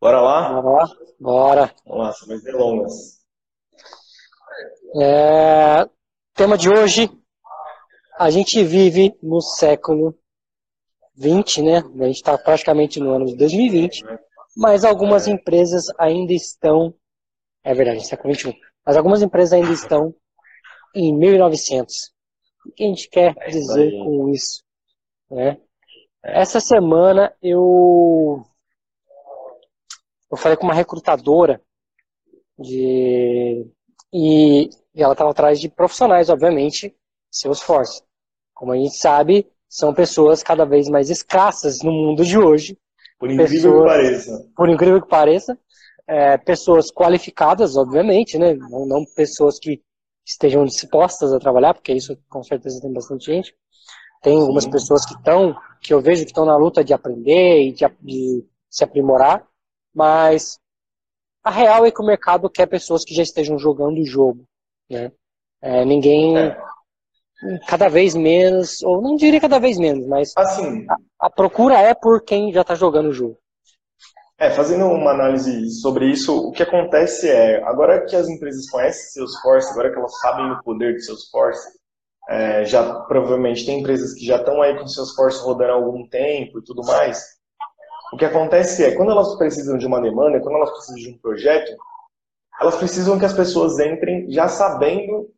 Bora lá? Bora. Bora. Vamos lá, sem mais delongas. É, tema de hoje, a gente vive no século 20, né? A gente está praticamente no ano de 2020, mas algumas empresas ainda estão, é verdade, século 21, mas algumas empresas ainda estão em 1900. O que a gente quer É dizer com isso? Né? Essa semana eu eu falei com uma recrutadora de e, e ela estava atrás de profissionais, obviamente, Salesforce. Como a gente sabe, são pessoas cada vez mais escassas no mundo de hoje. Por incrível Pessoas- que pareça. Por incrível que pareça, é, pessoas qualificadas, obviamente, né? Não, não pessoas que estejam dispostas a trabalhar, porque isso com certeza tem bastante gente. Tem algumas Sim. pessoas que estão, que eu vejo que estão na luta de aprender e de, de se aprimorar, mas a real é que o mercado quer pessoas que já estejam jogando o jogo, né? É, ninguém, É. cada vez menos, ou não diria cada vez menos, mas Assim, a procura é por quem já está jogando o jogo. é, fazendo uma análise sobre isso, o que acontece é, agora que as empresas conhecem Salesforce, agora que elas sabem o poder de Salesforce, é, já provavelmente tem empresas que já estão aí com Salesforce rodando há algum tempo e tudo mais. O que acontece é, quando elas precisam de uma demanda, quando elas precisam de um projeto, elas precisam que as pessoas entrem já sabendo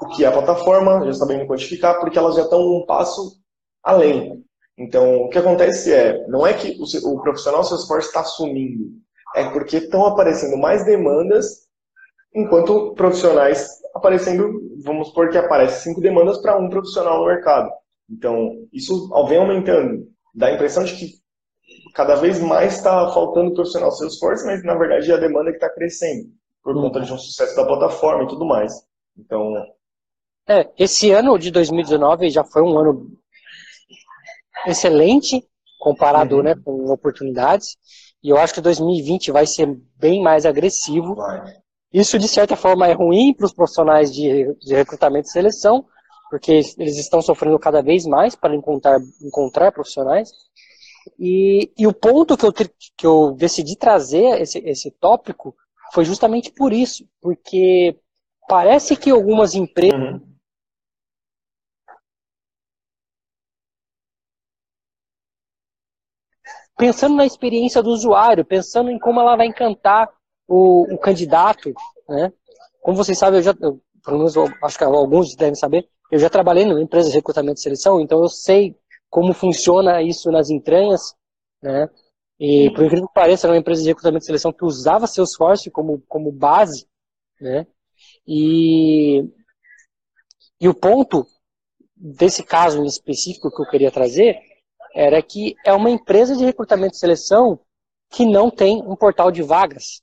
o que é a plataforma, já sabendo quantificar, porque elas já estão um passo além. Então, o que acontece é, não é que o, o profissional Salesforce está sumindo, é porque estão aparecendo mais demandas, enquanto profissionais aparecendo, vamos supor que aparece cinco demandas para um profissional no mercado. Então, isso vem aumentando. Dá a impressão de que cada vez mais está faltando profissional Salesforce, mas na verdade é a demanda que está crescendo, por conta de um sucesso da plataforma e tudo mais. Então, É, esse ano de 2019 já foi um ano excelente comparado Uhum. né, com oportunidades. E eu acho que 2020 vai ser bem mais agressivo. vai. Isso, de certa forma, é ruim para os profissionais de, de recrutamento e seleção, porque eles estão sofrendo cada vez mais para encontrar, encontrar profissionais. E, e o ponto que eu, que eu decidi trazer esse, esse tópico foi justamente por isso, porque parece que algumas empresas Uhum. pensando na experiência do usuário, pensando em como ela vai encantar o, o candidato, né? Como vocês sabem, eu já, eu, pelo menos eu acho que alguns devem saber, eu já trabalhei numa empresa de recrutamento e seleção, então eu sei como funciona isso nas entranhas, né? E por incrível que pareça, era uma empresa de recrutamento e seleção que usava Salesforce como, como base, né? E, e o ponto desse caso em específico que eu queria trazer era que é uma empresa de recrutamento e seleção que não tem um portal de vagas.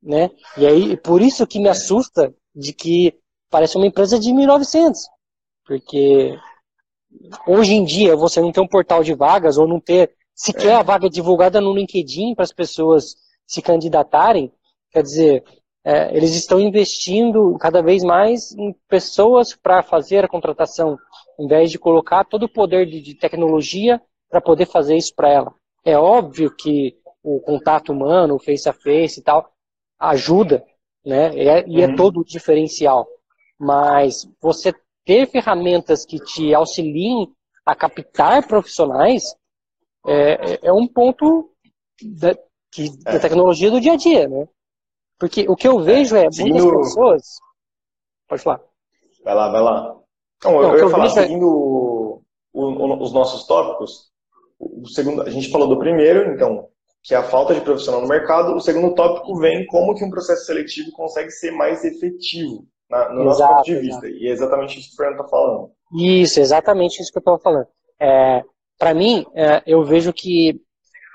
Né? E aí, por isso que me assusta de que parece uma empresa de 1900. Porque hoje em dia você não ter um portal de vagas ou não ter sequer a vaga divulgada no LinkedIn para as pessoas se candidatarem, quer dizer, é, eles estão investindo cada vez mais em pessoas para fazer a contratação, em vez de colocar todo o poder de, de tecnologia para poder fazer isso para ela. É óbvio que o contato humano, o face a face e tal, ajuda, né? E é, e é Uhum. todo o diferencial. Mas você ter ferramentas que te auxiliem a captar profissionais é, é- é um ponto da, que, da É. tecnologia do dia a dia, né? Porque o que eu vejo é, muitas pessoas. Pode falar. Vai lá, vai lá. Não, Não, eu, eu eu ia falar, vejo é- seguindo o- o- os nossos tópicos, o segundo, a gente falou do primeiro, então, que é a falta de profissional no mercado. O segundo tópico vem como que um processo seletivo consegue ser mais efetivo, na- no nosso Exato, ponto de exato. vista. E é exatamente isso que o Fernando está falando. Isso, exatamente isso que eu estava falando. É, para mim, é, eu vejo que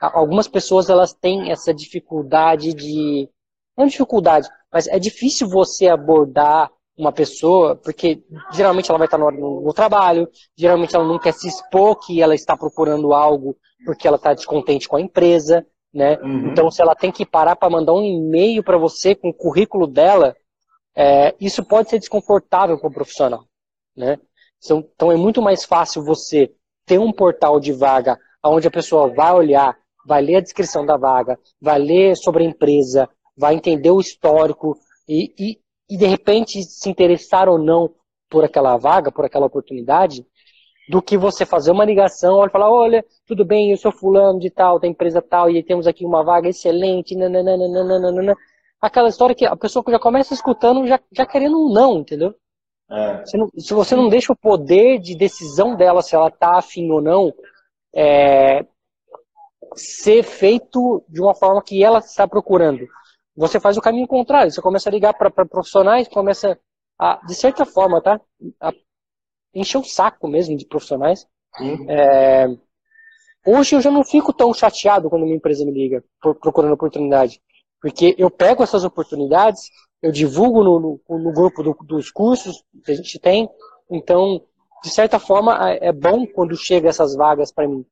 algumas pessoas elas têm essa dificuldade de. Não dificuldade, mas é difícil você abordar uma pessoa, porque geralmente ela vai estar no, no- no trabalho, geralmente ela não quer se expor que ela está procurando algo porque ela está descontente com a empresa, né? Uhum. Então, se ela tem que parar para mandar um e-mail para você com o currículo dela, é, isso pode ser desconfortável para o profissional, né? Então, então é muito mais fácil você ter um portal de vaga onde a pessoa vai olhar vai ler a descrição da vaga, vai ler sobre a empresa, vai entender o histórico e, e, e de repente se interessar ou não por aquela vaga, por aquela oportunidade, do que você fazer uma ligação, e falar, olha, tudo bem, eu sou fulano de tal, da empresa tal, e temos aqui uma vaga excelente, nananana. Aquela história que a pessoa já começa escutando já, já querendo um não, entendeu? É. Se, não, se, você não deixa o poder de decisão dela, se ela está afim ou não, é, ser feito de uma forma que ela está procurando. Você faz o caminho contrário, você começa a ligar para profissionais, começa a, de certa forma, tá? A encher o saco mesmo de profissionais. É, hoje eu já não fico tão chateado quando uma empresa me liga procurando oportunidade, porque eu pego essas oportunidades, eu divulgo no, no, no grupo do, dos cursos que a gente tem, então, de certa forma, é bom quando chega essas vagas para mim.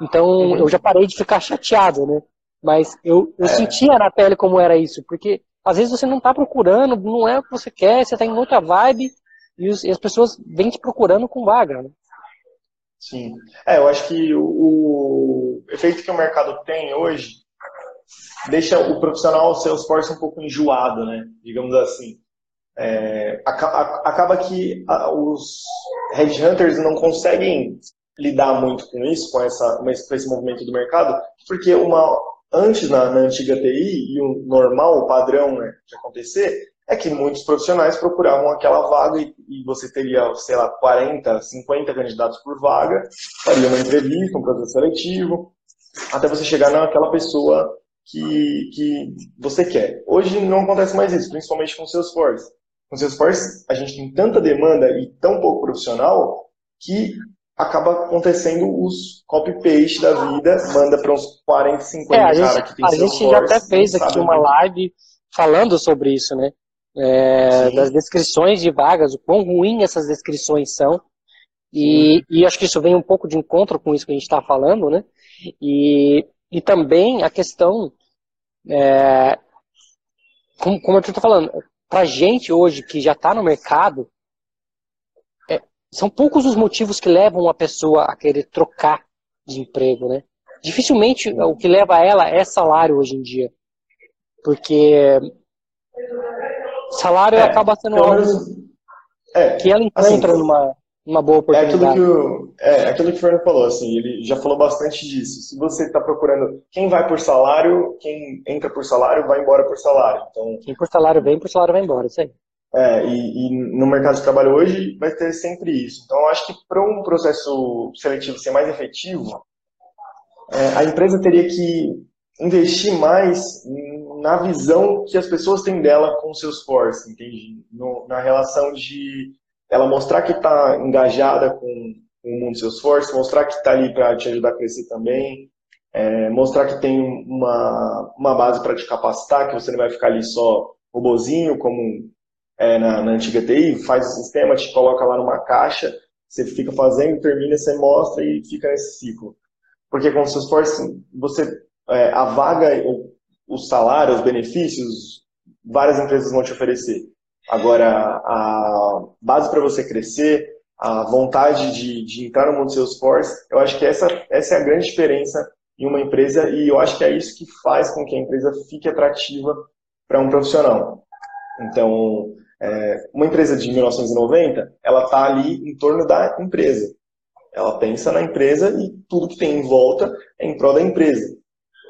Então, uhum. eu já parei de ficar chateado, né? Mas eu, eu é. sentia na pele como era isso, porque às vezes você não está procurando, não é o que você quer, você está em outra vibe, e, os, e, as pessoas vêm te procurando com vaga, né? Sim. É, eu acho que o, o efeito que o mercado tem hoje deixa o profissional Salesforce um pouco enjoado, né? Digamos assim. É, acaba que os headhunters não conseguem lidar muito com isso, com, essa, com esse movimento do mercado, porque uma, antes, na, na antiga TI, e o normal, o padrão né, de acontecer, é que muitos profissionais procuravam aquela vaga e, e, você teria, sei lá, 40, 50 candidatos por vaga, faria uma entrevista, um processo seletivo, até você chegar naquela pessoa que, que você quer. Hoje não acontece mais isso, principalmente com o Salesforce. Com o Salesforce, a gente tem tanta demanda e tão pouco profissional que acaba acontecendo os copy-paste da vida, manda para uns 40, 50 é, cara que tem A gente já até fez aqui uma live falando sobre isso, né? é, das descrições de vagas, o quão ruim essas descrições são. E, e, acho que isso vem um pouco de encontro com isso que a gente está falando, né? E, e também a questão, é, como, como eu estou falando, para gente hoje que já está no mercado, é, são poucos os motivos que levam a pessoa a querer trocar de emprego, né? Dificilmente o que leva ela é salário hoje em dia. Porque Salário é, acaba sendo algo é, que ela encontra assim, numa, numa boa oportunidade. É aquilo, que o, é aquilo que o Fernando falou, assim, ele já falou bastante disso. Se você está procurando quem vai por salário, quem entra por salário, vai embora por salário. Então, quem por salário vem, por salário vai embora, isso aí. É, e, e, no mercado de trabalho hoje vai ter sempre isso. Então, eu acho que para um processo seletivo ser mais efetivo, é, a empresa teria que investir mais na visão que as pessoas têm dela com o Salesforce, entende? No, na relação de ela mostrar que está engajada com, com, o mundo Salesforce, mostrar que está ali para te ajudar a crescer também, é, mostrar que tem uma, uma base para te capacitar, que você não vai ficar ali só robozinho, como é, na, na antiga TI, faz o sistema, te coloca lá numa caixa, você fica fazendo, termina, você mostra e fica nesse ciclo. Porque com o Salesforce, você, é, a vaga, o salário, os benefícios, várias empresas vão te oferecer. Agora, a base para você crescer, a vontade de, de entrar no mundo Salesforce, eu acho que essa, essa é a grande diferença em uma empresa e eu acho que é isso que faz com que a empresa fique atrativa para um profissional. Então, é, uma empresa de 1990, ela está ali em torno da empresa. Ela pensa na empresa e tudo que tem em volta é em prol da empresa.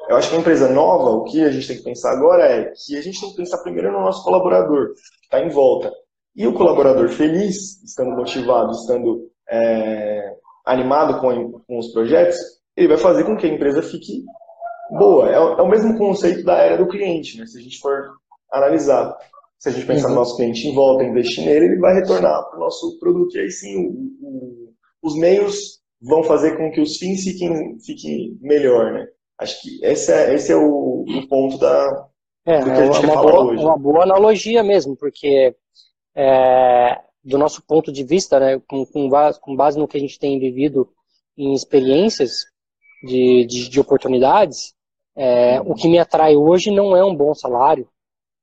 Eu acho que a empresa nova, o que a gente tem que pensar agora é que a gente tem que pensar primeiro no nosso colaborador, que está em volta. E o colaborador feliz, estando motivado, estando é, animado com, com, os projetos, ele vai fazer com que a empresa fique boa. É, é, o mesmo conceito da era do cliente, né? se a gente for analisar. Se a gente pensar uhum. no nosso cliente em volta, investir nele, ele vai retornar para o nosso produto. E aí sim, o, o, os meios vão fazer com que os fins fiquem, fiquem melhor, né? Acho que esse é, esse é o, o ponto da, é, do que a gente é uma, boa, hoje. uma boa analogia mesmo, porque é, do nosso ponto de vista, né, com, com, base, com base no que a gente tem vivido em experiências de, de, de oportunidades, é, o que me atrai hoje não é um bom salário,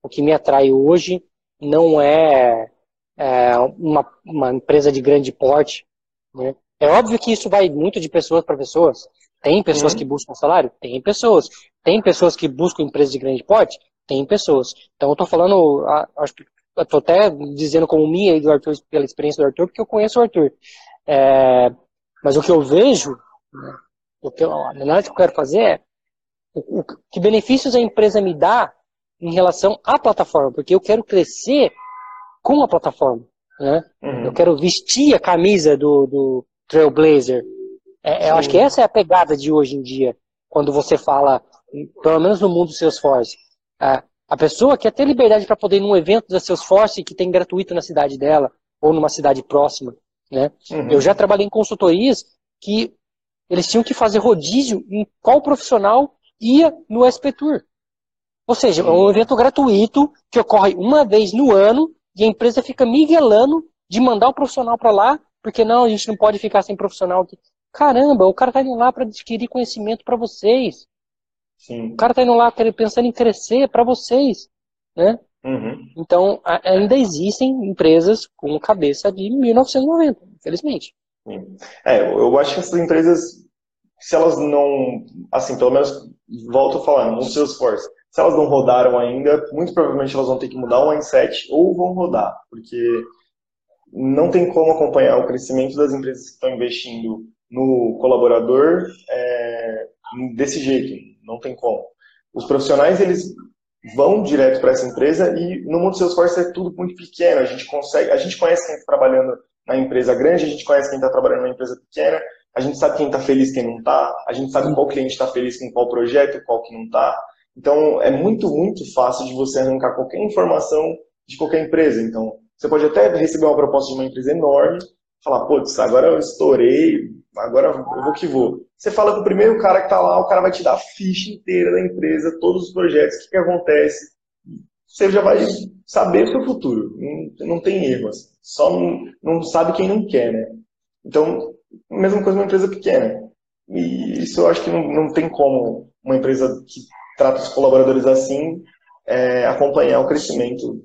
o que me atrai hoje não é, é uma, uma empresa de grande porte. Né? É óbvio que isso vai muito de pessoas para pessoas. Tem pessoas uhum. que buscam salário? Tem pessoas. Tem pessoas que buscam empresas de grande porte? Tem pessoas. Então eu estou falando, acho que estou até dizendo como minha e do Arthur, pela experiência do Arthur, porque eu conheço o Arthur. É, mas o que eu vejo, o que eu, a análise que eu quero fazer é o, o, que benefícios a empresa me dá em relação à plataforma, porque eu quero crescer com a plataforma. Né? Uhum. Eu quero vestir a camisa do, do Trailblazer. É, eu acho que essa é a pegada de hoje em dia, quando você fala, pelo menos no mundo do Salesforce. É, a pessoa quer ter liberdade para poder ir num evento da Salesforce que tem gratuito na cidade dela, ou numa cidade próxima. Né? Uhum. Eu já trabalhei em consultorias que eles tinham que fazer rodízio em qual profissional ia no SP Tour. Ou seja, é um evento gratuito que ocorre uma vez no ano e a empresa fica miguelando de mandar o profissional para lá, porque não, a gente não pode ficar sem profissional aqui. Caramba, o cara está indo lá para adquirir conhecimento para vocês. Sim. O cara está indo lá pensando em crescer para vocês. Né? Uhum. Então, ainda existem empresas com cabeça de 1990, infelizmente. É, eu acho que essas empresas, se elas não, assim, pelo menos, volto a falar, no Salesforce, se elas não rodaram ainda, muito provavelmente elas vão ter que mudar o mindset ou vão rodar, porque não tem como acompanhar o crescimento das empresas que estão investindo no colaborador é, desse jeito, não tem como. Os profissionais, eles vão direto para essa empresa e no mundo Salesforce é tudo muito pequeno, a gente consegue, a gente conhece quem está trabalhando na empresa grande, a gente conhece quem está trabalhando na empresa pequena, a gente sabe quem está feliz quem não está, a gente sabe qual cliente está feliz com qual projeto, qual que não está. Então, é muito, muito fácil de você arrancar qualquer informação de qualquer empresa. Então, você pode até receber uma proposta de uma empresa enorme, falar, putz, agora eu estourei, agora eu vou que vou. Você fala com o primeiro cara que está lá, o cara vai te dar a ficha inteira da empresa, todos os projetos, o que, que acontece. Você já vai saber o futuro. Não, não tem erro. Assim. Só não, não sabe quem não quer, né? Então, mesma coisa uma empresa pequena. E isso eu acho que não, não tem como uma empresa que trata os colaboradores assim, é, acompanhar o crescimento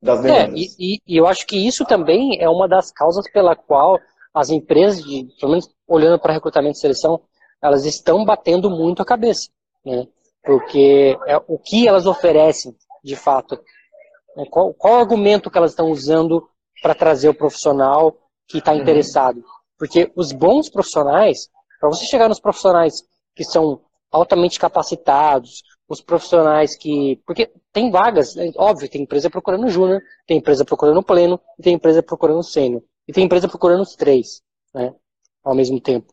das é, demandas. É, e, e, eu acho que isso também é uma das causas pela qual as empresas, de, pelo menos olhando para recrutamento e seleção, elas estão batendo muito a cabeça. Né? Porque é o que elas oferecem, de fato. Né? Qual, qual argumento que elas estão usando para trazer o profissional que está uhum. interessado? Porque os bons profissionais, para você chegar nos profissionais que são altamente capacitados, os profissionais que. Porque tem vagas, né? óbvio, tem empresa procurando júnior, tem empresa procurando pleno, e tem empresa procurando sênior. E tem empresa procurando os três, né? Ao mesmo tempo.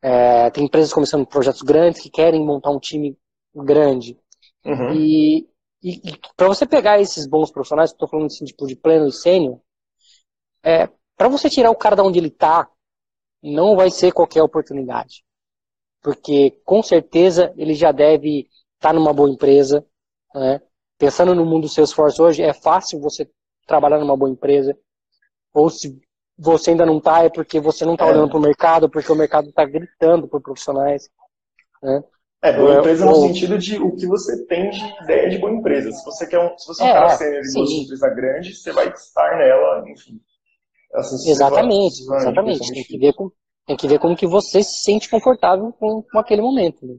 É, tem empresas começando projetos grandes que querem montar um time grande. Uhum. E, e, e para você pegar esses bons profissionais, estou falando assim, tipo, de pleno e sênior, é, para você tirar o cara de onde ele está, não vai ser qualquer oportunidade porque com certeza ele já deve estar tá numa boa empresa. Né? Pensando no mundo do Salesforce hoje, é fácil você trabalhar numa boa empresa. Ou se você ainda não está, é porque você não está é. olhando para o mercado, porque o mercado está gritando por profissionais. Né? É, boa é, empresa no sentido de o que você tem de ideia de boa empresa. Se você quer um, se você é um cara sênior de empresa grande, você vai estar nela, enfim. Assim, exatamente, vai, exatamente. Tem que ver com tem que ver como que você se sente confortável com, com aquele momento. Né?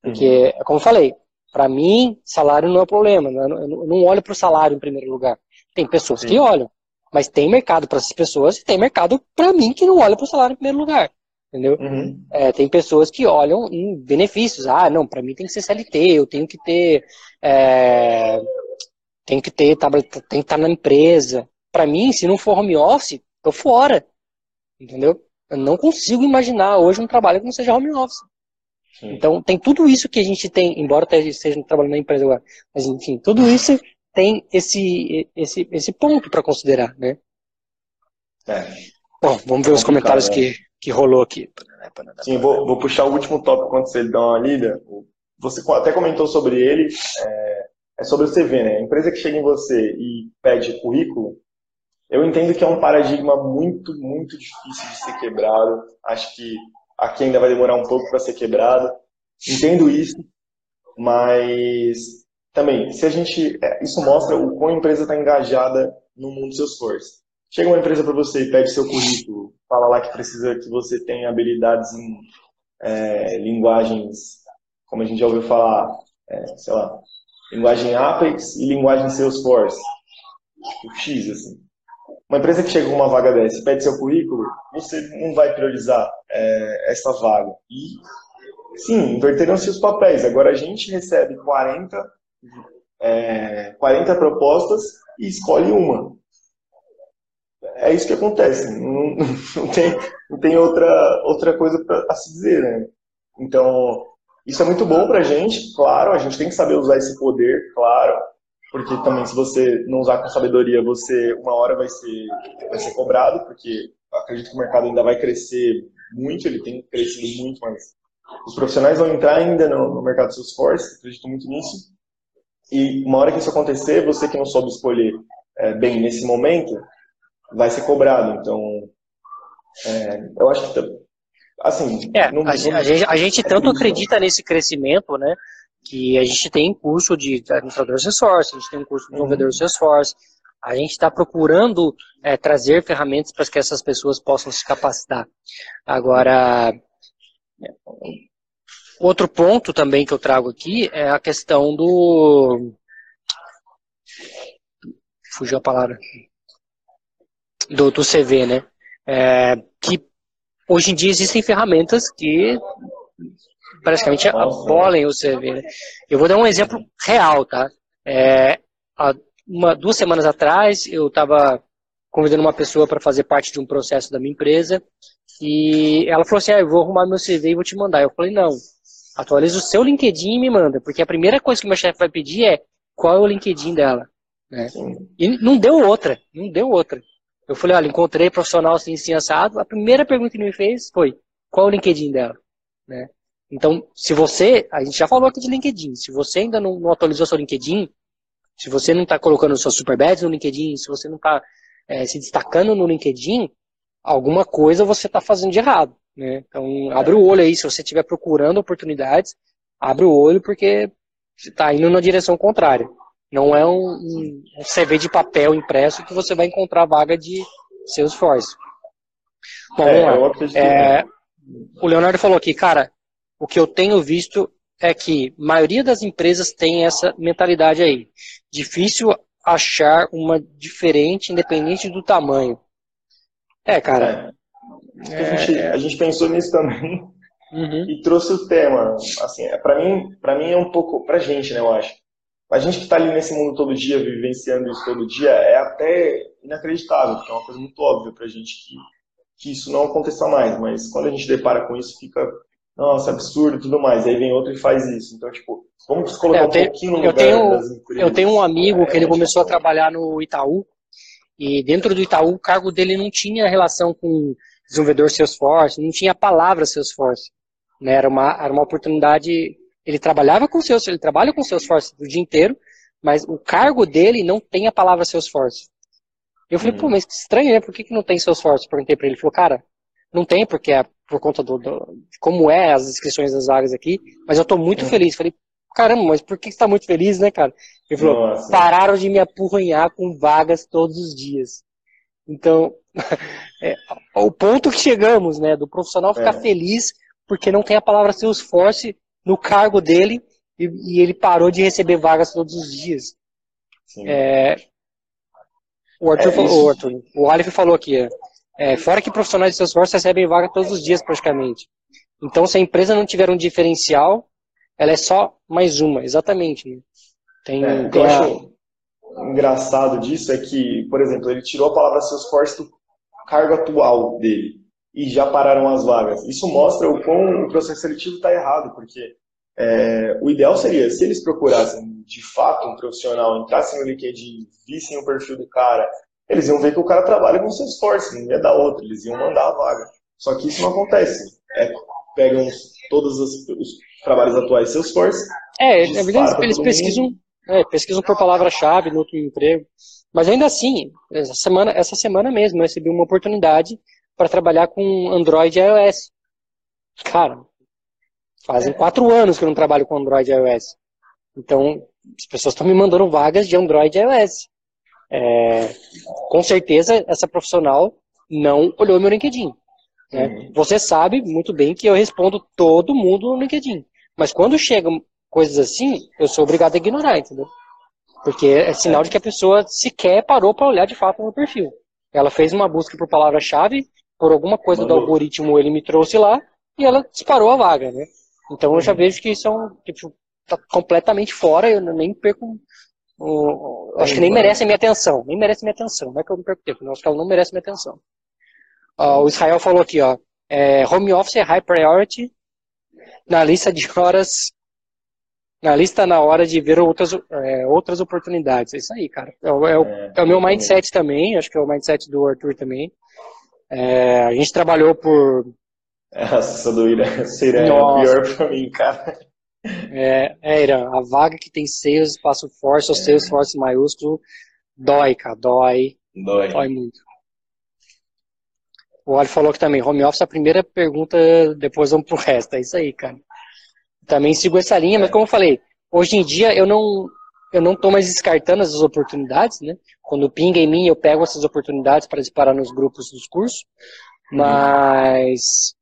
Porque, uhum. como eu falei, para mim, salário não é problema. Né? Eu não olho para o salário em primeiro lugar. Tem pessoas Sim. que olham, mas tem mercado para essas pessoas e tem mercado para mim que não olha para o salário em primeiro lugar. Entendeu? Uhum. É, tem pessoas que olham em benefícios. Ah, não, para mim tem que ser CLT, eu tenho que ter. É, tenho que ter, tem que estar na empresa. Para mim, se não for home office, tô fora. Entendeu? Eu não consigo imaginar hoje um trabalho que não seja home office. Sim. Então, tem tudo isso que a gente tem, embora esteja trabalhando na empresa agora, mas enfim, tudo isso tem esse, esse, esse ponto para considerar, né? É. Bom, vamos ver é os comentários que, né? que rolou aqui. Sim, vou, vou puxar o último tópico quando você dá uma lida. Você até comentou sobre ele, é, é sobre o CV, né? A empresa que chega em você e pede currículo, eu entendo que é um paradigma muito, muito difícil de ser quebrado. Acho que aqui ainda vai demorar um pouco para ser quebrado. Entendo isso, mas também, se a gente. É, isso mostra o quão a empresa está engajada no mundo dos seus esforços. Chega uma empresa para você e pede seu currículo, fala lá que precisa que você tenha habilidades em é, linguagens, como a gente já ouviu falar, é, sei lá, linguagem Apex e linguagem Salesforce. Tipo, X, assim. Uma empresa que chega com uma vaga dessa pede seu currículo, você não vai priorizar é, essa vaga. E, sim, inverteram-se os papéis. Agora a gente recebe 40, é, 40 propostas e escolhe uma. É isso que acontece. Não, não tem, não tem outra, outra coisa para se dizer, né? Então, isso é muito bom para a gente, claro, a gente tem que saber usar esse poder, claro, porque também se você não usar com sabedoria, você uma hora vai ser, vai ser cobrado, porque acredito que o mercado ainda vai crescer muito, ele tem crescido muito, mas os profissionais vão entrar ainda no, no mercado Salesforce, acredito muito nisso, e uma hora que isso acontecer, você que não soube escolher é, bem nesse momento, vai ser cobrado, então é, eu acho que assim. É, não, a, não... A, gente, a gente tanto acredita nesse crescimento, né? Que a gente tem curso de administrador Salesforce, a gente tem um curso de desenvolvedor uhum. Salesforce, a gente está procurando é, trazer ferramentas para que essas pessoas possam se capacitar. Agora, outro ponto também que eu trago aqui é a questão do. Fugiu a palavra. Do, do CV, né? É, que hoje em dia existem ferramentas que praticamente abolem o CV. Né? Eu vou dar um exemplo real, tá? É, há uma, duas semanas atrás, eu estava convidando uma pessoa para fazer parte de um processo da minha empresa e ela falou assim, ah, eu vou arrumar meu CV e vou te mandar. Eu falei, não, atualiza o seu LinkedIn e me manda, porque a primeira coisa que o meu chefe vai pedir é qual é o LinkedIn dela. Né? E não deu outra, não deu outra. Eu falei, olha, encontrei profissional assim, assim, assado. A primeira pergunta que ele me fez foi, qual é o LinkedIn dela? Né? Então, se você, a gente já falou aqui de LinkedIn, se você ainda não, não atualizou seu LinkedIn, se você não está colocando super badges no LinkedIn, se você não está é, se destacando no LinkedIn, alguma coisa você está fazendo de errado. Né? Então, abre o olho aí, se você estiver procurando oportunidades, abre o olho porque você está indo na direção contrária. Não é um, um, CV de papel impresso que você vai encontrar vaga de Salesforce. Bom, é. É, o Leonardo falou aqui, cara, o que eu tenho visto é que a maioria das empresas tem essa mentalidade aí. Difícil achar uma diferente, independente do tamanho. É, cara. É, a, gente, a, gente, pensou nisso também uhum. e trouxe o tema. Assim, é, para mim, para mim é um pouco, pra gente, né, eu acho a gente que está ali nesse mundo todo dia, vivenciando isso todo dia, é até inacreditável, porque é uma coisa muito óbvia para gente que, que isso não aconteça mais. Mas quando a gente depara com isso, fica, nossa, absurdo e tudo mais. Aí vem outro e faz isso. Então, tipo, vamos colocar é, tenho, um pouquinho no lugar tenho, das empresas. Eu tenho um amigo é, que ele começou a trabalhar no Itaú, e dentro do Itaú o cargo dele não tinha relação com desenvolvedor Salesforce, não tinha a palavra Salesforce. Né? Era, uma, era uma oportunidade ele trabalhava com Salesforce, ele trabalha com Salesforce o dia inteiro, mas o cargo dele não tem a palavra Salesforce. Eu falei, hum. pô, mas que estranho, né? Por que, que não tem Salesforce? Perguntei para ele. Ele falou, cara, não tem, porque é por conta do, do, de como é as inscrições das vagas aqui, mas eu tô muito hum. feliz. Falei, caramba, mas por que você tá muito feliz, né, cara? Ele falou, Nossa. pararam de me apurranhar com vagas todos os dias. Então, é, o ponto que chegamos, né, do profissional ficar é. feliz porque não tem a palavra Salesforce no cargo dele e, e ele parou de receber vagas todos os dias. É, o Arthur, é falou, o, Arthur, o Aleph falou aqui, é, fora que profissionais de Salesforce recebem vaga todos os dias praticamente. Então, se a empresa não tiver um diferencial, ela é só mais uma, exatamente. Né? Tem, é, o que eu a... acho engraçado disso é que, por exemplo, ele tirou a palavra Salesforce do cargo atual dele e já pararam as vagas. Isso mostra o quão o processo seletivo está errado, porque é, o ideal seria, se eles procurassem de fato um profissional, entrassem no LinkedIn, vissem o perfil do cara, eles iam ver que o cara trabalha com seus esforço, não ia dar outro, eles iam mandar a vaga. Só que isso não acontece. É, pegam todos os, os trabalhos atuais seus esforços. É, é verdade, eles pesquisam, é, pesquisam por palavra-chave no outro emprego. Mas ainda assim, essa semana, essa semana mesmo, eu recebi uma oportunidade para trabalhar com Android e iOS. Cara, fazem é. quatro anos que eu não trabalho com Android e iOS. Então, as pessoas estão me mandando vagas de Android e iOS. É, com certeza, essa profissional não olhou meu LinkedIn. Né? Uhum. Você sabe muito bem que eu respondo todo mundo no LinkedIn. Mas quando chegam coisas assim, eu sou obrigado a ignorar, entendeu? Porque é sinal de que a pessoa sequer parou para olhar de fato no perfil. Ela fez uma busca por palavra-chave, por alguma coisa do algoritmo ele me trouxe lá, e ela disparou a vaga, né? Então eu já uhum. vejo que isso é um, tipo, tá completamente fora, eu nem perco. acho que nem merece a minha atenção. Nem merece a minha atenção. Não é que eu não perco tempo, não, acho que ela não merece a minha atenção. Uh, o Israel falou aqui, ó. É, home office é high priority na lista de horas. Na lista na hora de ver outras, é, outras oportunidades. É isso aí, cara. É, o, é o, é, é o meu mindset também, acho que é o mindset do Arthur também. É, a gente trabalhou por. Essa do Irã seria pior pra mim, cara. É, é, Irã, a vaga que tem sales, espaço force ou sales force maiúsculo, dói, cara, dói. Dói. Dói muito. O Ali falou que também, home office, a primeira pergunta, depois vamos pro resto. É isso aí, cara. Também sigo essa linha, mas como eu falei, hoje em dia eu não eu não estou mais descartando essas oportunidades, né? Quando pinga em mim, eu pego essas oportunidades para disparar nos grupos dos cursos, uhum. mas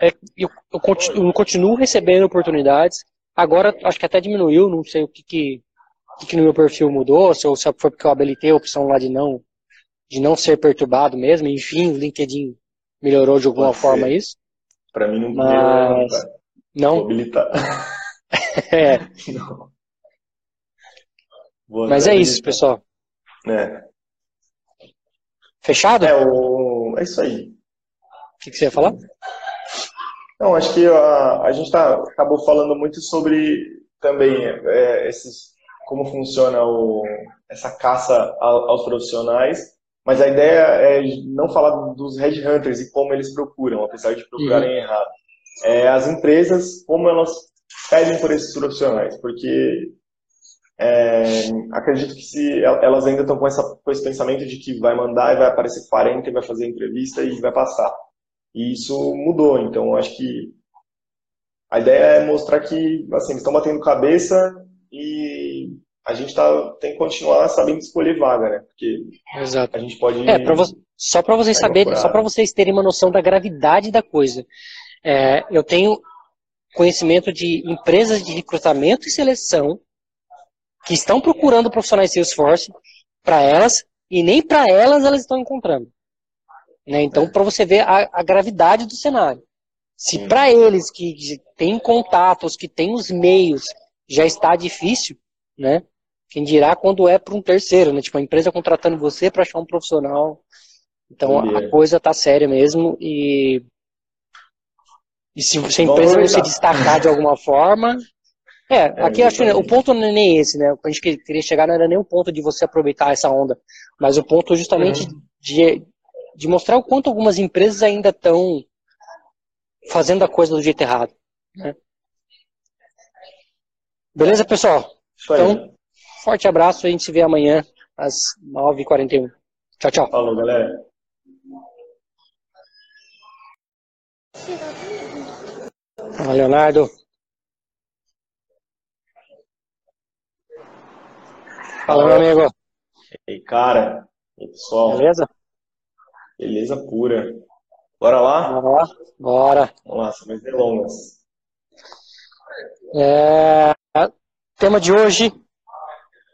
é, eu, eu, continuo, eu, continuo, recebendo oportunidades. Agora, acho que até diminuiu, não sei o que, que, que no meu perfil mudou, se, se foi porque eu habilitei a opção lá de não de não ser perturbado mesmo. Enfim, o LinkedIn melhorou de alguma Pode forma ser. isso. Para mim não Mas... não. Vou habilitar. é. Mas é isso, pessoal. É. Fechado? É, o... é isso aí. O que, que você ia falar? Não, acho que a, a gente tá, acabou falando muito sobre também é, esses, como funciona o, essa caça aos profissionais mas a ideia é não falar dos headhunters e como eles procuram, apesar de procurarem uhum. errado. É, as empresas, como elas pedem por esses profissionais, porque é, acredito que se elas ainda estão com, essa, com esse pensamento de que vai mandar e vai aparecer 40 e vai fazer entrevista e vai passar. E isso mudou, então acho que a ideia é mostrar que assim, eles estão batendo cabeça e a gente tá, tem que continuar sabendo escolher vaga, né? Porque Exato. a gente pode. É, pra vo só para vocês saberem, só para vocês terem uma noção da gravidade da coisa. É, eu tenho conhecimento de empresas de recrutamento e seleção que estão procurando profissionais Salesforce para elas e nem para elas elas estão encontrando. Né? Então, para você ver a, a, gravidade do cenário. Se para eles que têm contatos, que têm os meios, já está difícil, né? Quem dirá quando é para um terceiro, né? Tipo, a empresa contratando você para achar um profissional. Então a coisa tá séria mesmo e e se, se a empresa não se destacar de alguma forma, é, é aqui acho que o ponto não é nem esse, né? A gente queria chegar não era nem o ponto de você aproveitar essa onda, mas o ponto justamente uhum. de, de mostrar o quanto algumas empresas ainda estão fazendo a coisa do jeito errado. Né? Beleza, pessoal? Então, Forte abraço, a gente se vê amanhã às 9h41. Tchau, tchau. Falou, galera. Fala, Leonardo. Fala, meu amigo. E aí, cara. E pessoal. Beleza? Beleza pura. Bora lá? Bora lá. Bora. Vamos lá, sem mais delongas. É, tema de hoje,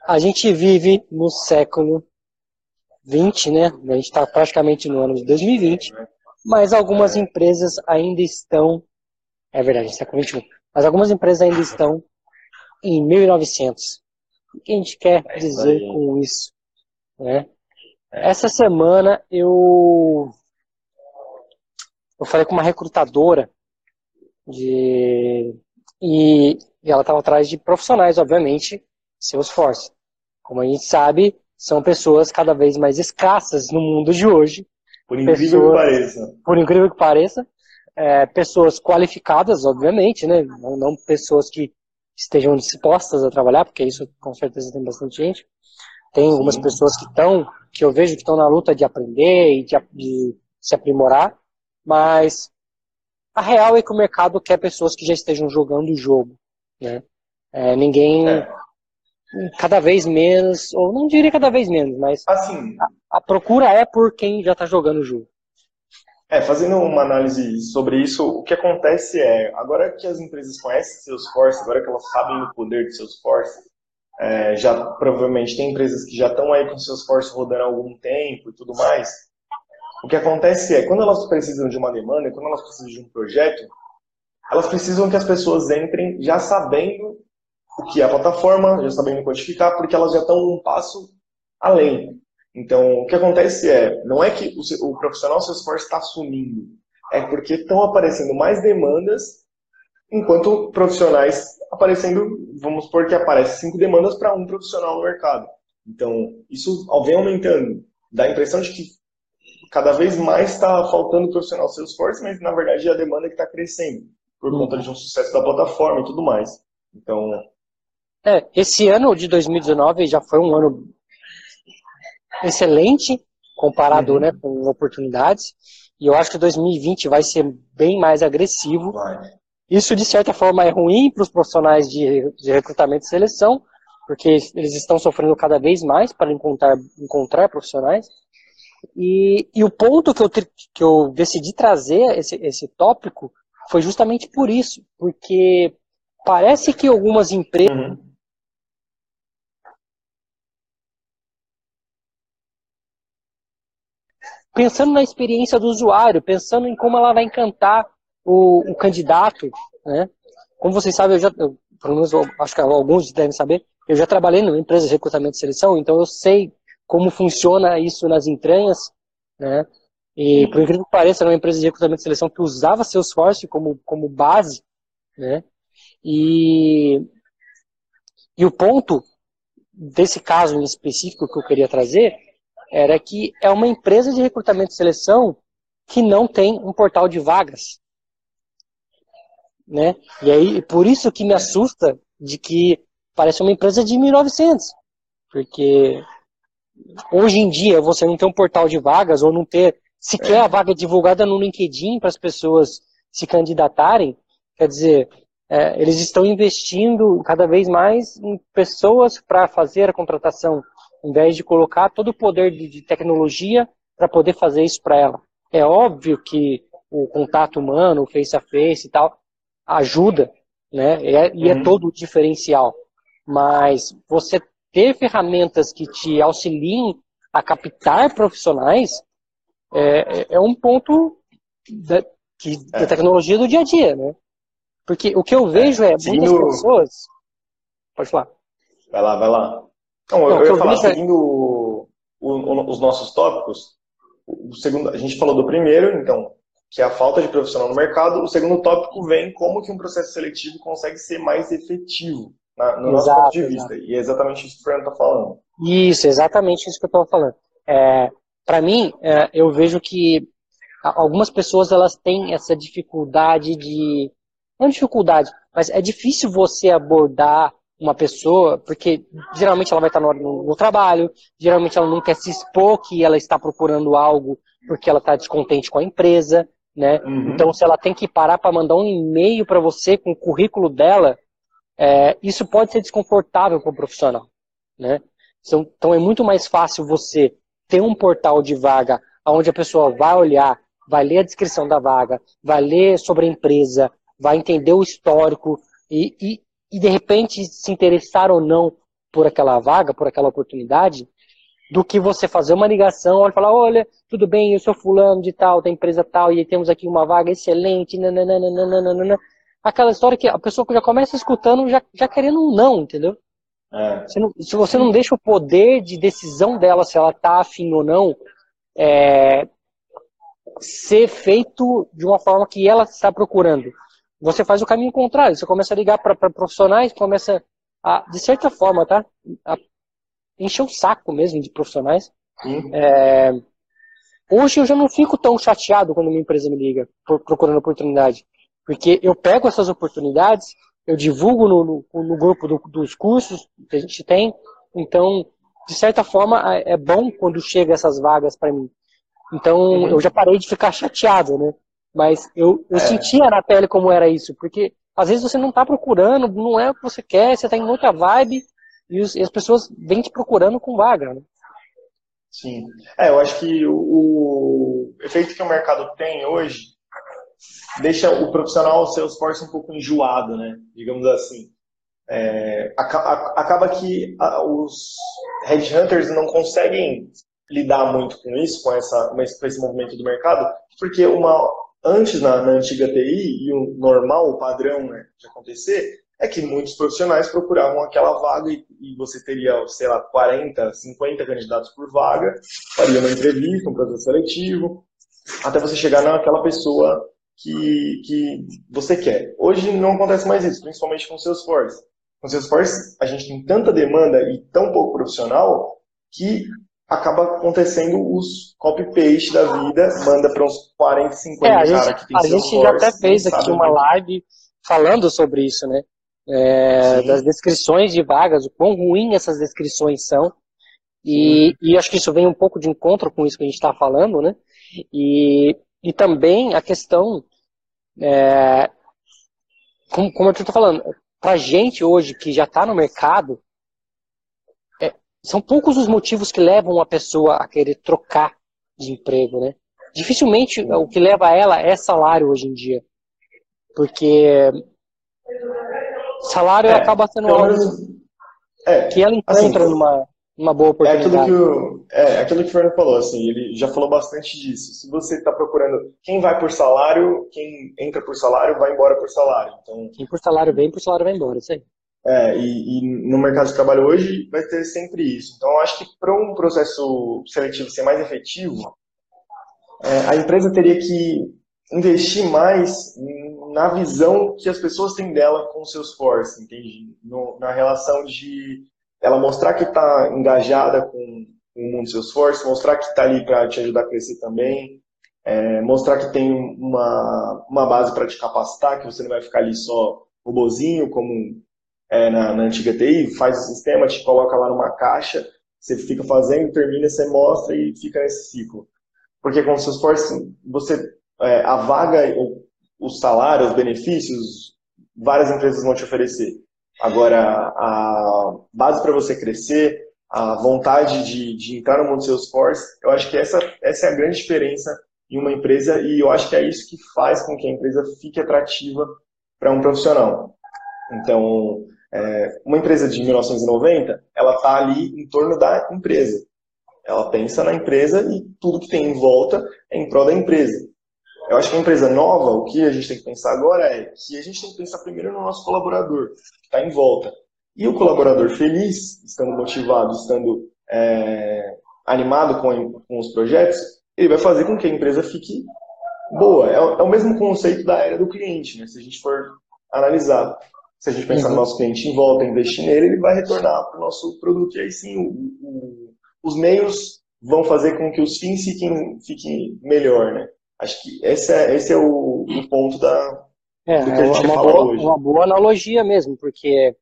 a gente vive no século 20, né? A gente está praticamente no ano de 2020, mas algumas empresas ainda estão, é verdade, século 21, mas algumas empresas ainda estão em 1900. O que a gente quer dizer com isso? Né? Essa semana eu eu falei com uma recrutadora de e, e ela estava atrás de profissionais, obviamente, Salesforce. Como a gente sabe, são pessoas cada vez mais escassas no mundo de hoje. Por incrível pessoas, que pareça. Por incrível que pareça. É, pessoas qualificadas, obviamente, né? Não, não, pessoas que estejam dispostas a trabalhar, porque isso com certeza tem bastante gente. Tem algumas Sim. pessoas que estão, que eu vejo que estão na luta de aprender e de, de se aprimorar, mas a real é que o mercado quer pessoas que já estejam jogando o jogo, né? É, ninguém é cada vez menos, ou não diria cada vez menos, mas assim, a, a procura é por quem já está jogando o jogo. É, fazendo uma análise sobre isso, o que acontece é, agora que as empresas conhecem Salesforce, agora que elas sabem o poder de Salesforce, é, já provavelmente tem empresas que já estão aí com Salesforce rodando há algum tempo e tudo mais. O que acontece é, quando elas precisam de uma demanda, quando elas precisam de um projeto, elas precisam que as pessoas entrem já sabendo o que é a plataforma, já sabendo quantificar, porque elas já estão um passo além. Então, o que acontece é, não é que o, o profissional Salesforce está sumindo, é porque estão aparecendo mais demandas, enquanto profissionais aparecendo, vamos supor que aparece cinco demandas para um profissional no mercado. Então, isso vem aumentando. Dá a impressão de que cada vez mais está faltando profissional Salesforce, mas na verdade é a demanda que está crescendo, por uhum. conta de um sucesso da plataforma e tudo mais. Então. É, esse ano de 2019 já foi um ano excelente comparado uhum. né, com oportunidades. E eu acho que 2020 vai ser bem mais agressivo. Vai. Isso, de certa forma, é ruim para os profissionais de, de, recrutamento e seleção, porque eles estão sofrendo cada vez mais para encontrar, encontrar profissionais. E, e o ponto que eu, que eu decidi trazer esse, esse tópico foi justamente por isso, porque parece que algumas empresas uhum. Pensando na experiência do usuário, pensando em como ela vai encantar o, o candidato, né? Como vocês sabem, eu já, eu, pelo menos eu, acho que alguns devem saber, eu já trabalhei numa empresa de recrutamento e seleção, então eu sei como funciona isso nas entranhas, né? E por incrível que pareça, era uma empresa de recrutamento e seleção que usava Salesforce como, como base, né? E, e o ponto desse caso em específico que eu queria trazer era que é uma empresa de recrutamento e seleção que não tem um portal de vagas. Né? E aí, por isso que me assusta de que parece uma empresa de 1900. Porque hoje em dia você não ter um portal de vagas ou não ter sequer a vaga divulgada no LinkedIn para as pessoas se candidatarem, quer dizer, é, eles estão investindo cada vez mais em pessoas para fazer a contratação em vez de colocar todo o poder de, de tecnologia para poder fazer isso para ela. É óbvio que o contato humano, o face a face e tal, ajuda, né? É, e é uhum. todo o diferencial. Mas você ter ferramentas que te auxiliem a captar profissionais é, é, é um ponto da, que, é. da tecnologia do dia a dia, né? Porque o que eu vejo é, é muitas pessoas. Pode falar. Vai lá, vai lá. Não, eu, eu ia falar, é seguindo o, o, os nossos tópicos, o segundo, a gente falou do primeiro, então, que é a falta de profissional no mercado. O segundo tópico vem como que um processo seletivo consegue ser mais efetivo na, no exato, nosso ponto de vista. Exato. E é exatamente isso que o Fernando está falando. Isso, exatamente isso que eu estou falando. É, Para mim, é, eu vejo que algumas pessoas elas têm essa dificuldade de não dificuldade, mas é difícil você abordar uma pessoa, porque geralmente ela vai estar no, no, trabalho, geralmente ela não quer se expor que ela está procurando algo porque ela está descontente com a empresa, né? Uhum. Então, se ela tem que parar para mandar um e-mail para você com o currículo dela, é, isso pode ser desconfortável para o profissional, né? Então, então, é muito mais fácil você ter um portal de vaga onde a pessoa vai olhar, vai ler a descrição da vaga, vai ler sobre a empresa, vai entender o histórico e, e, e de repente se interessar ou não por aquela vaga, por aquela oportunidade, do que você fazer uma ligação e falar, olha, tudo bem, eu sou fulano de tal, da empresa tal, e temos aqui uma vaga excelente, nananana. Aquela história que a pessoa já começa escutando já, já querendo um não, entendeu? É. Se, não, se, você não deixa o poder de decisão dela, se ela tá afim ou não, é, ser feito de uma forma que ela está procurando você faz o caminho contrário. Você começa a ligar para profissionais, começa a, de certa forma, tá? A encher o saco mesmo de profissionais. É, hoje eu já não fico tão chateado quando uma empresa me liga procurando oportunidade. Porque eu pego essas oportunidades, eu divulgo no, no, no grupo do, dos cursos que a gente tem. Então, de certa forma, é bom quando chega essas vagas para mim. Então, uhum. eu já parei de ficar chateado, né? Mas eu, eu é. sentia na pele como era isso, porque às vezes você não está procurando, não é o que você quer, você está em outra vibe, e, os, e, as pessoas vêm te procurando com vaga, né? Sim. É, eu acho que o, o efeito que o mercado tem hoje deixa o profissional Salesforce um pouco enjoado, né? Digamos assim. É, acaba que os headhunters não conseguem lidar muito com isso, com, essa, com esse movimento do mercado, porque uma, antes, na, na antiga TI, e o normal, o padrão né, de acontecer, é que muitos profissionais procuravam aquela vaga e, e, você teria, sei lá, 40, 50 candidatos por vaga, faria uma entrevista, um processo seletivo, até você chegar naquela pessoa que, que você quer. Hoje não acontece mais isso, principalmente com o Salesforce. Com o Salesforce, a gente tem tanta demanda e tão pouco profissional que acaba acontecendo os copy-paste da vida, manda para uns 40, 50 é, a gente, que tem A gente já até fez aqui uma live falando sobre isso, né? É, das descrições de vagas, o quão ruim essas descrições são. E, e, acho que isso vem um pouco de encontro com isso que a gente está falando, né? E, e também a questão, é, como, como eu estou falando, para gente hoje que já está no mercado, são poucos os motivos que levam uma pessoa a querer trocar de emprego, né? Dificilmente o que leva ela é salário hoje em dia. Porque salário é, acaba sendo algo é, que ela encontra assim, numa, numa boa oportunidade. É aquilo, que o, é aquilo que o Fernando falou, assim, ele já falou bastante disso. Se você está procurando quem vai por salário, quem entra por salário, vai embora por salário. Então, quem por salário vem, por salário vai embora, isso aí. É, e, e, no mercado de trabalho hoje vai ter sempre isso. Então, acho que para um processo seletivo ser mais efetivo, é, a empresa teria que investir mais na visão que as pessoas têm dela com o Salesforce, entende? No, na relação de ela mostrar que está engajada com, com o mundo Salesforce, mostrar que está ali para te ajudar a crescer também, é, mostrar que tem uma, uma base para te capacitar, que você não vai ficar ali só robozinho, como é, na, na, antiga TI, faz o sistema, te coloca lá numa caixa, você fica fazendo, termina, você mostra e fica nesse ciclo. Porque com o Salesforce, você, é, a vaga, o, o salário, os benefícios, várias empresas vão te oferecer. Agora, a base para você crescer, a vontade de, de entrar no mundo Salesforce, eu acho que essa, essa é a grande diferença em uma empresa e eu acho que é isso que faz com que a empresa fique atrativa para um profissional. Então, é, uma empresa de 1990, ela está ali em torno da empresa. Ela pensa na empresa e tudo que tem em volta é em prol da empresa. Eu acho que a empresa nova, o que a gente tem que pensar agora é que a gente tem que pensar primeiro no nosso colaborador, que está em volta. E o colaborador feliz, estando motivado, estando é, animado com, com, os projetos, ele vai fazer com que a empresa fique boa. É, é o mesmo conceito da era do cliente, né? se a gente for analisar. Se a gente pensar uhum. no nosso cliente em volta, investir nele, ele vai retornar para o nosso produto. E aí sim, o, o, os meios vão fazer com que os fins fiquem, fiquem melhor, né? Acho que esse é, esse é o, o ponto da, é, do que a gente é uma boa, hoje. Uma boa analogia mesmo, porque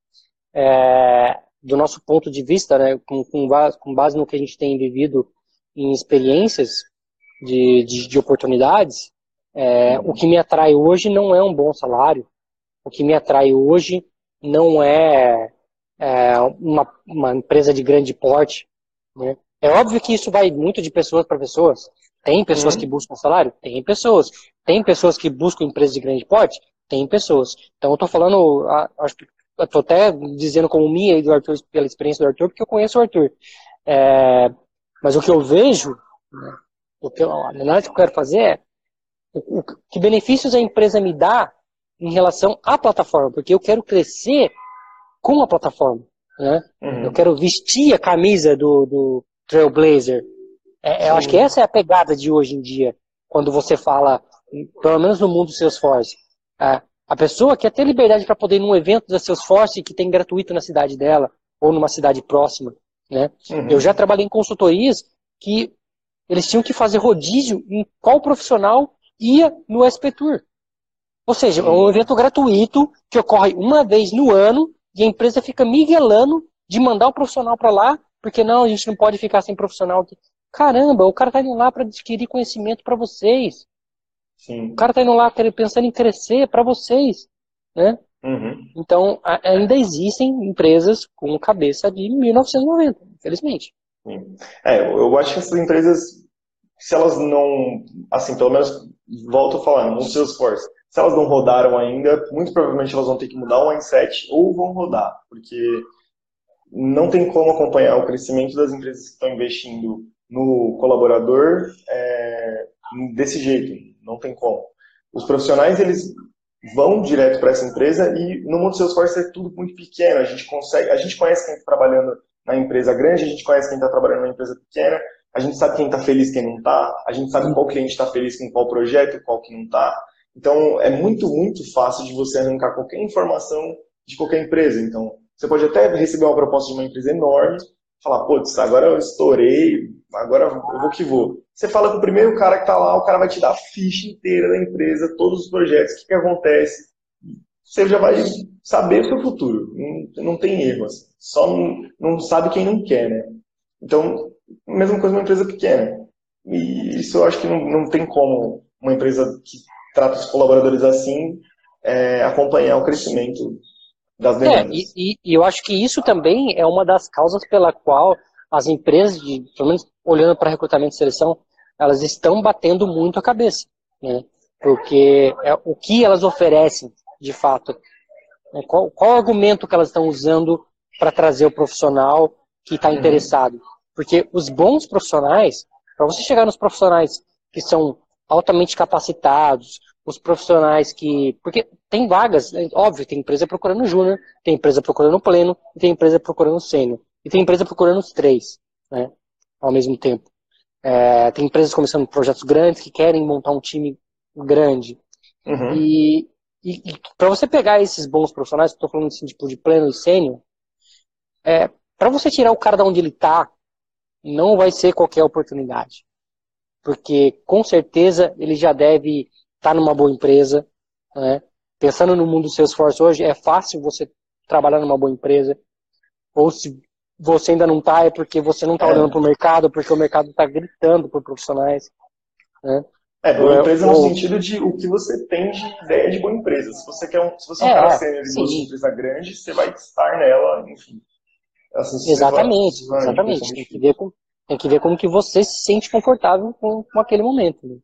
é, do nosso ponto de vista, né, com, com, base, com base no que a gente tem vivido em experiências de, de, de oportunidades, é, o que me atrai hoje não é um bom salário, o que me atrai hoje não é, é uma, uma, empresa de grande porte. Né? É óbvio que isso vai muito de pessoas para pessoas. Tem pessoas uhum. que buscam salário? Tem pessoas. Tem pessoas que buscam empresas de grande porte? Tem pessoas. Então eu estou falando, acho que estou até dizendo como minha e do Arthur, pela experiência do Arthur, porque eu conheço o Arthur. É, mas o que eu vejo, né, o que, a análise que eu quero fazer é o, o, que benefícios a empresa me dá em relação à plataforma, porque eu quero crescer com a plataforma. Né? Uhum. Eu quero vestir a camisa do, do Trailblazer. É, eu acho que essa é a pegada de hoje em dia, quando você fala, pelo menos no mundo do Salesforce. É, a pessoa quer ter liberdade para poder ir num evento da Salesforce que tem gratuito na cidade dela, ou numa cidade próxima. Né? Uhum. Eu já trabalhei em consultorias que eles tinham que fazer rodízio em qual profissional ia no SP Tour. Ou seja, é um evento gratuito que ocorre uma vez no ano e a empresa fica miguelando de mandar o profissional para lá, porque não, a gente não pode ficar sem profissional. Caramba, o cara tá indo lá para adquirir conhecimento para vocês. Sim. O cara tá indo lá pensando em crescer para vocês, né? Uhum. Então, ainda existem empresas com cabeça de 1990, infelizmente. É, eu acho que essas empresas, se elas não, assim, pelo menos, volto a falar, no Salesforce, se elas não rodaram ainda, muito provavelmente elas vão ter que mudar o mindset ou vão rodar, porque não tem como acompanhar o crescimento das empresas que estão investindo no colaborador é, desse jeito, não tem como. Os profissionais, eles vão direto para essa empresa e no mundo Salesforce é tudo muito pequeno, a gente consegue, a gente conhece quem está trabalhando na empresa grande, a gente conhece quem está trabalhando na empresa pequena, a gente sabe quem está feliz quem não está, a gente sabe qual cliente está feliz com qual projeto, qual que não está. Então, é muito, muito fácil de você arrancar qualquer informação de qualquer empresa. Então, você pode até receber uma proposta de uma empresa enorme, falar, putz, agora eu estourei, agora eu vou que vou. Você fala com o primeiro cara que está lá, o cara vai te dar a ficha inteira da empresa, todos os projetos, o que, que acontece. Você já vai saber o seu futuro. Não, não tem erro. Assim. Só não, não sabe quem não quer, né? Então, mesma coisa uma empresa pequena. E isso eu acho que não, não tem como uma empresa que trata os colaboradores assim é, acompanhar o crescimento das é, demandas. É, e, e, eu acho que isso também é uma das causas pela qual as empresas, de, pelo menos olhando para recrutamento e seleção, elas estão batendo muito a cabeça. Né? Porque é o que elas oferecem, de fato. Né? Qual, qual o argumento que elas estão usando para trazer o profissional que está uhum. interessado? Porque os bons profissionais, para você chegar nos profissionais que são altamente capacitados, os profissionais que. Porque tem vagas, é óbvio, tem empresa procurando júnior, tem empresa procurando pleno, e tem empresa procurando sênior. E tem empresa procurando os três, né? Ao mesmo tempo. É, tem empresas começando projetos grandes que querem montar um time grande. Uhum. E, e, e para você pegar esses bons profissionais, estou falando assim, tipo, de pleno e sênior, é, para você tirar o cara da onde ele está, não vai ser qualquer oportunidade. Porque com certeza ele já deve estar tá numa boa empresa. Né? Pensando no mundo do Salesforce hoje, é fácil você trabalhar numa boa empresa. Ou se você ainda não está, é porque você não está é. olhando para o mercado, porque o mercado está gritando por profissionais. Né? É, boa empresa no sentido de o que você tem de ideia de boa empresa. Se você quer um, se você é um é, cara sênior de uma empresa grande, você vai estar nela, enfim. Assim, exatamente, vai, exatamente. Tem que, ver com, tem que ver como que você se sente confortável com, com aquele momento. Né?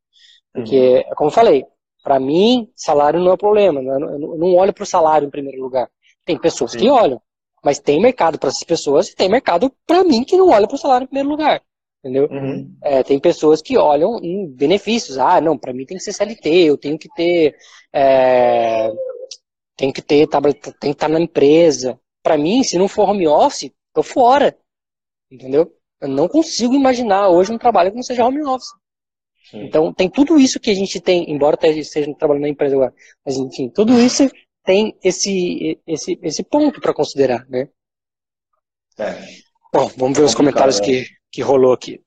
Porque, uhum. como eu falei, para mim, salário não é problema. Né? Eu não olho para o salário em primeiro lugar. Tem pessoas Sim. que olham, mas tem mercado para essas pessoas e tem mercado para mim que não olha para o salário em primeiro lugar. Entendeu? Uhum. É, tem pessoas que olham em benefícios. Ah, não, para mim tem que ser CLT, eu tenho que ter. É, tem que ter, tem que estar na empresa. Para mim, se não for home office, tô fora. Entendeu? Eu não consigo imaginar hoje um trabalho que não seja home office. Sim. Então, tem tudo isso que a gente tem, embora esteja trabalhando na empresa agora, mas enfim, tudo isso tem esse, esse, esse ponto para considerar, né? É. Bom, vamos ver os comentários né? que, que rolou aqui.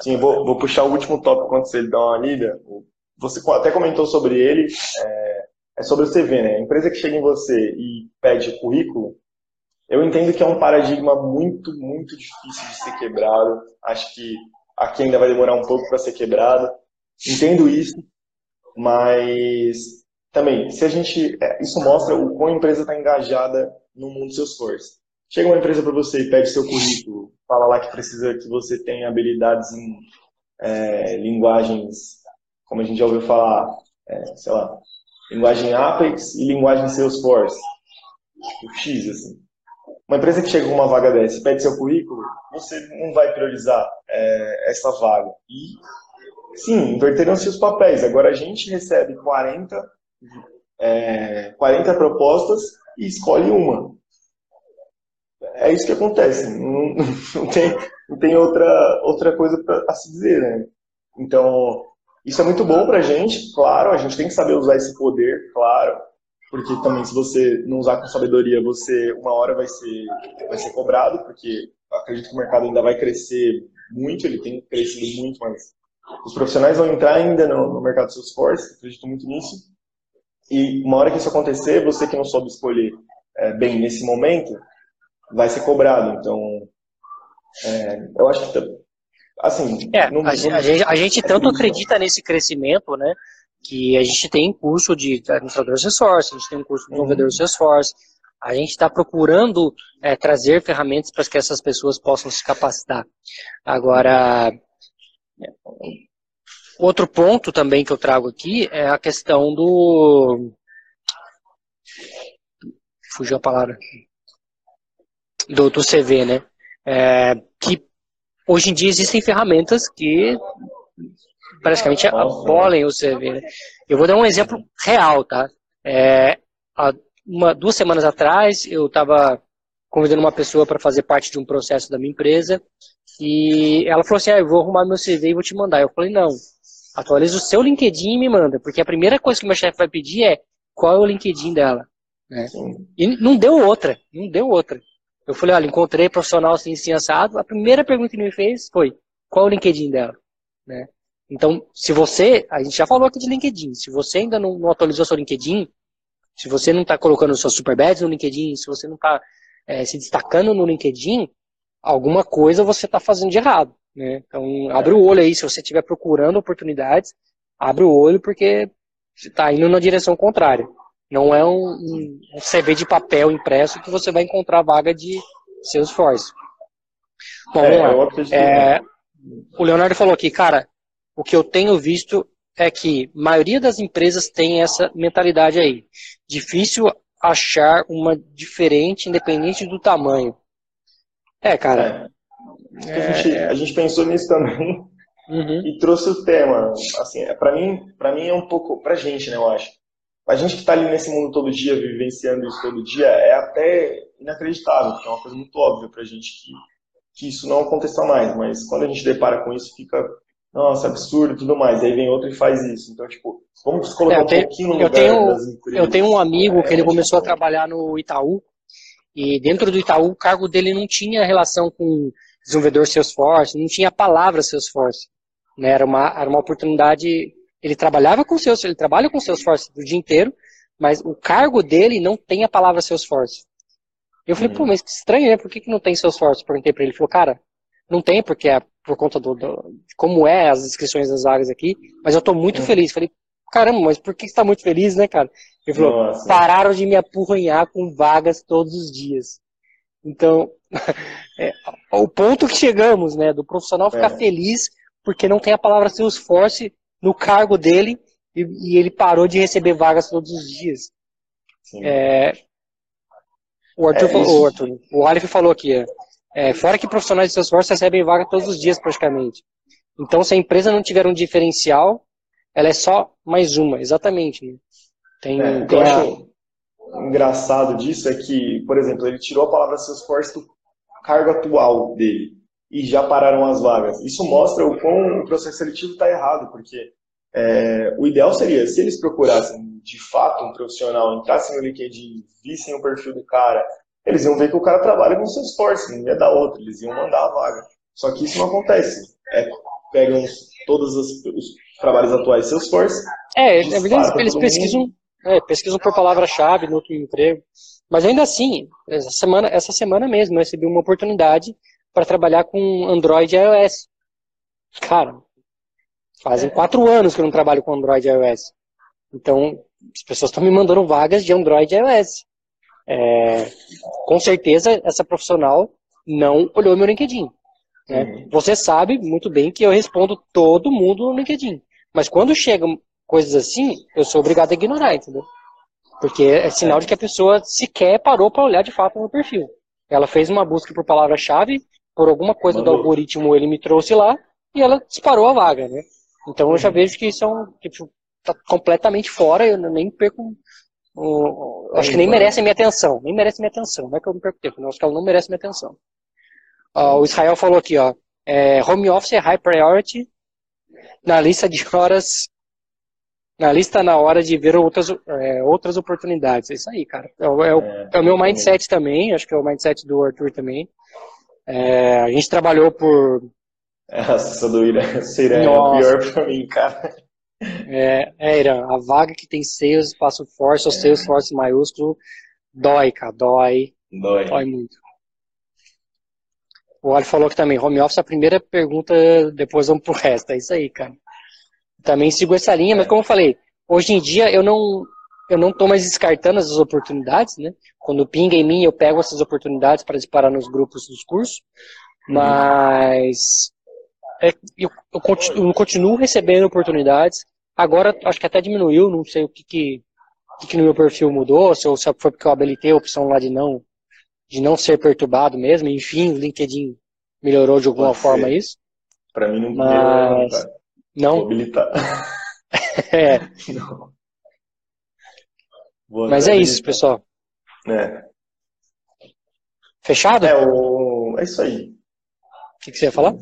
Sim, vou, vou puxar o último tópico quando você dá uma lida. Você até comentou sobre ele, é, é sobre o CV, né? A empresa que chega em você e pede currículo, eu entendo que é um paradigma muito, muito difícil de ser quebrado. Acho que aqui ainda vai demorar um pouco para ser quebrado. Entendo isso, mas também, se a gente. É, isso mostra o quão a empresa está engajada no mundo seus Salesforce. Chega uma empresa para você e pede seu currículo, fala lá que precisa que você tenha habilidades em é, linguagens, como a gente já ouviu falar, é, sei lá, linguagem Apex e linguagem Salesforce. O X, assim. Uma empresa que chega com uma vaga dessa e pede seu currículo, você não vai priorizar é, essa vaga. E, sim, inverteram-se os papéis. Agora a gente recebe 40, é, 40 propostas e escolhe uma. É isso que acontece. Não, não tem, não tem outra, outra coisa para se dizer, né? Então, isso é muito bom para a gente, claro, a gente tem que saber usar esse poder, claro, porque também se você não usar com sabedoria, você uma hora vai ser, vai ser cobrado, porque acredito que o mercado ainda vai crescer muito, ele tem crescido muito, mas os profissionais vão entrar ainda no, no mercado Salesforce, acredito muito nisso, e uma hora que isso acontecer, você que não soube escolher é, bem nesse momento, vai ser cobrado, então é, eu acho que assim... É, não, a, não, a, gente, a gente tanto acredita nesse crescimento, né, que a gente tem curso de administrador Salesforce, a gente tem um curso de desenvolvedor uhum. Salesforce, A gente está procurando é, trazer ferramentas para que essas pessoas possam se capacitar. Agora, outro ponto também que eu trago aqui é a questão do. Fugiu a palavra. Do, do CV, né? É, que hoje em dia existem ferramentas que praticamente abolem o CV. Né? Eu vou dar um exemplo real, tá? É, há uma, duas semanas atrás, eu estava convidando uma pessoa para fazer parte de um processo da minha empresa e ela falou assim, ah, eu vou arrumar meu CV e vou te mandar. Eu falei, não, atualiza o seu LinkedIn e me manda, porque a primeira coisa que o meu chefe vai pedir é qual é o LinkedIn dela. Né? E não deu outra, não deu outra. Eu falei, olha, encontrei profissional assim, assim, assado. A primeira pergunta que ele me fez foi, qual é o LinkedIn dela? Né? Então, se você, a gente já falou aqui de LinkedIn, se você ainda não, não atualizou seu LinkedIn, se você não está colocando seus super badges no LinkedIn, se você não está é, se destacando no LinkedIn, alguma coisa você está fazendo de errado. Né? Então, abre o olho aí, se você estiver procurando oportunidades, abre o olho porque você está indo na direção contrária. Não é um, um, um, CV de papel impresso que você vai encontrar vaga de Salesforce. Bom, é, lá. É, o Leonardo falou aqui, cara, o que eu tenho visto é que a maioria das empresas tem essa mentalidade aí. Difícil achar uma diferente, independente do tamanho. É, cara. É. A, gente, a, gente, pensou nisso também uhum. e trouxe o tema. Assim, é, para mim, para mim é um pouco, pra gente, né, eu acho. A gente que está ali nesse mundo todo dia, vivenciando isso todo dia, é até inacreditável, porque é uma coisa muito óbvia pra gente que, que isso não aconteça mais. Mas quando a gente depara com isso, fica nossa, absurdo e tudo mais. Aí vem outro e faz isso. Então, tipo, vamos colocar é, tenho, um pouquinho no lugar eu tenho. Eu tenho um amigo é, que ele começou a trabalhar no Itaú, e dentro do Itaú o cargo dele não tinha relação com desenvolvedor Salesforce, não tinha a palavra Salesforce. Né? Era, uma, era uma oportunidade. Ele trabalhava com Salesforce, ele trabalha com Salesforce o dia inteiro, mas o cargo dele não tem a palavra Salesforce. Eu falei, hum. pô, mas que estranho, né? Por que, que não tem Salesforce? Perguntei pra ele. Ele falou, cara, não tem, porque é por conta do, do, de como é as inscrições das vagas aqui, mas eu estou muito uhum. feliz. Falei, caramba, mas por que você está muito feliz, né, cara? Ele falou, Nossa. pararam de me apurranhar com vagas todos os dias. Então, é, o ponto que chegamos, né, do profissional ficar é. feliz porque não tem a palavra Salesforce no cargo dele e, e ele parou de receber vagas todos os dias. É, o Arthur, é, falou, o, Arthur, o Aleph falou aqui, é, fora que profissionais de Salesforce recebem vaga todos os dias praticamente. Então, se a empresa não tiver um diferencial, ela é só mais uma, exatamente. Né? Tem, é, tem a... acho engraçado disso é que, por exemplo, ele tirou a palavra Salesforce do cargo atual dele e já pararam as vagas. Isso mostra o quão o processo seletivo está errado, porque é, o ideal seria, se eles procurassem de fato um profissional, entrassem no LinkedIn, vissem o perfil do cara, eles iam ver que o cara trabalha com Salesforce, não ia dar outro, eles iam mandar a vaga. Só que isso não acontece. É, pegam todos os, os trabalhos atuais Salesforce. É, é eles, eles pesquisam, é, pesquisam por palavra-chave no outro emprego. Mas ainda assim, essa semana, essa semana mesmo, eu recebi uma oportunidade para trabalhar com Android e iOS. Cara, fazem quatro anos que eu não trabalho com Android e iOS. Então, as pessoas estão me mandando vagas de Android e iOS. É, com certeza, essa profissional não olhou meu LinkedIn. Né? Uhum. Você sabe muito bem que eu respondo todo mundo no LinkedIn. Mas quando chegam coisas assim, eu sou obrigado a ignorar, entendeu? Porque é sinal de que a pessoa sequer parou para olhar de fato no meu perfil. Ela fez uma busca por palavra-chave, por alguma coisa Mandou. do algoritmo ele me trouxe lá, e ela disparou a vaga, né? Então eu já uhum. vejo que isso é um, tipo, tá completamente fora, eu nem perco o, acho que nem merece minha atenção. Nem merece minha atenção. Não é que eu me perco tempo, não. Acho que ela não merece minha atenção. o Israel falou aqui, ó. É, home office é high priority na lista de horas. Na lista na hora de ver outras, é, outras oportunidades. É isso aí, cara. É, é, o, é, é o meu mindset também. Acho que é o mindset do Arthur também. É, a gente trabalhou por. Essa do Irã seria pior pra mim, cara. É, é, Irã, a vaga que tem sales, espaço force ou é. sales force maiúsculo, dói, cara, dói. Dói. Dói muito. O Ali falou que também, home office, a primeira pergunta, depois vamos pro resto. É isso aí, cara. Também sigo essa linha, mas como eu falei, hoje em dia eu não. eu não estou mais descartando essas oportunidades, né? Quando pinga em mim, eu pego essas oportunidades para disparar nos grupos dos cursos, mas é, eu, eu, continuo, eu, continuo, recebendo oportunidades. Agora, acho que até diminuiu, não sei o que, que, que, no meu perfil mudou, se, se foi porque eu habilitei a opção lá de não, de não ser perturbado mesmo. Enfim, o LinkedIn melhorou de alguma Pode forma ser. isso. Para mim não mas... não. Vou habilitar. é. Não. Mas é isso, pessoal. É. Fechado? É, o... é isso aí. O que, que, você ia falar?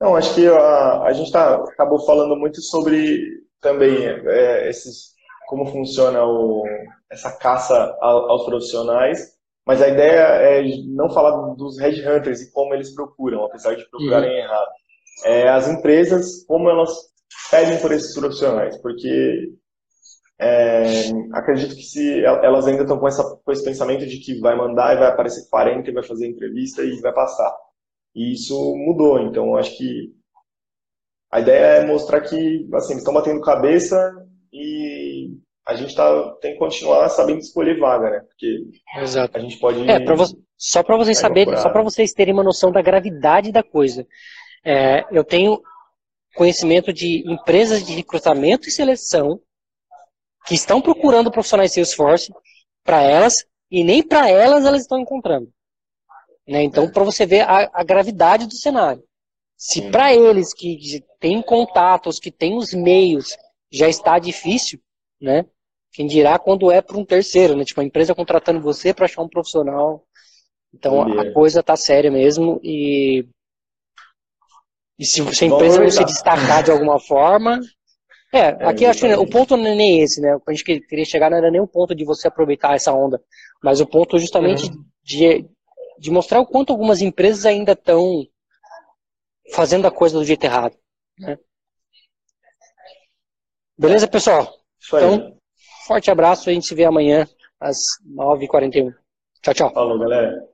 Não, acho que a, a gente tá, acabou falando muito sobre também é, esses, como funciona o, essa caça aos profissionais, mas a ideia é não falar dos headhunters e como eles procuram, apesar de procurarem uhum. errado. É, as empresas, como elas pedem por esses profissionais, porque é, acredito que se elas ainda estão com, essa, com esse pensamento de que vai mandar e vai aparecer 40 e vai fazer entrevista e vai passar. E isso mudou, então acho que a ideia é mostrar que assim, eles estão batendo cabeça e a gente tá, tem que continuar sabendo escolher vaga, né? Porque Exato. a gente pode. É, pra vo só para vocês saberem, só para vocês terem uma noção da gravidade da coisa. É, eu tenho conhecimento de empresas de recrutamento e seleção que estão procurando profissionais Salesforce para elas e nem para elas elas estão encontrando. Né? Então, para você ver a, a, gravidade do cenário. Se para eles que têm contatos, que têm os meios, já está difícil, né? Quem dirá quando é para um terceiro, né? Tipo, a empresa contratando você para achar um profissional. Então, a coisa tá séria mesmo e e se, se a empresa não se destacar de alguma forma, é, é, aqui acho que o ponto não é nem esse, né? A gente queria chegar não era nem o ponto de você aproveitar essa onda, mas o ponto justamente uhum. de, de mostrar o quanto algumas empresas ainda estão fazendo a coisa do jeito errado. Né? Beleza, pessoal? Então, forte abraço, a gente se vê amanhã às 9h41. Tchau, tchau. Falou, galera.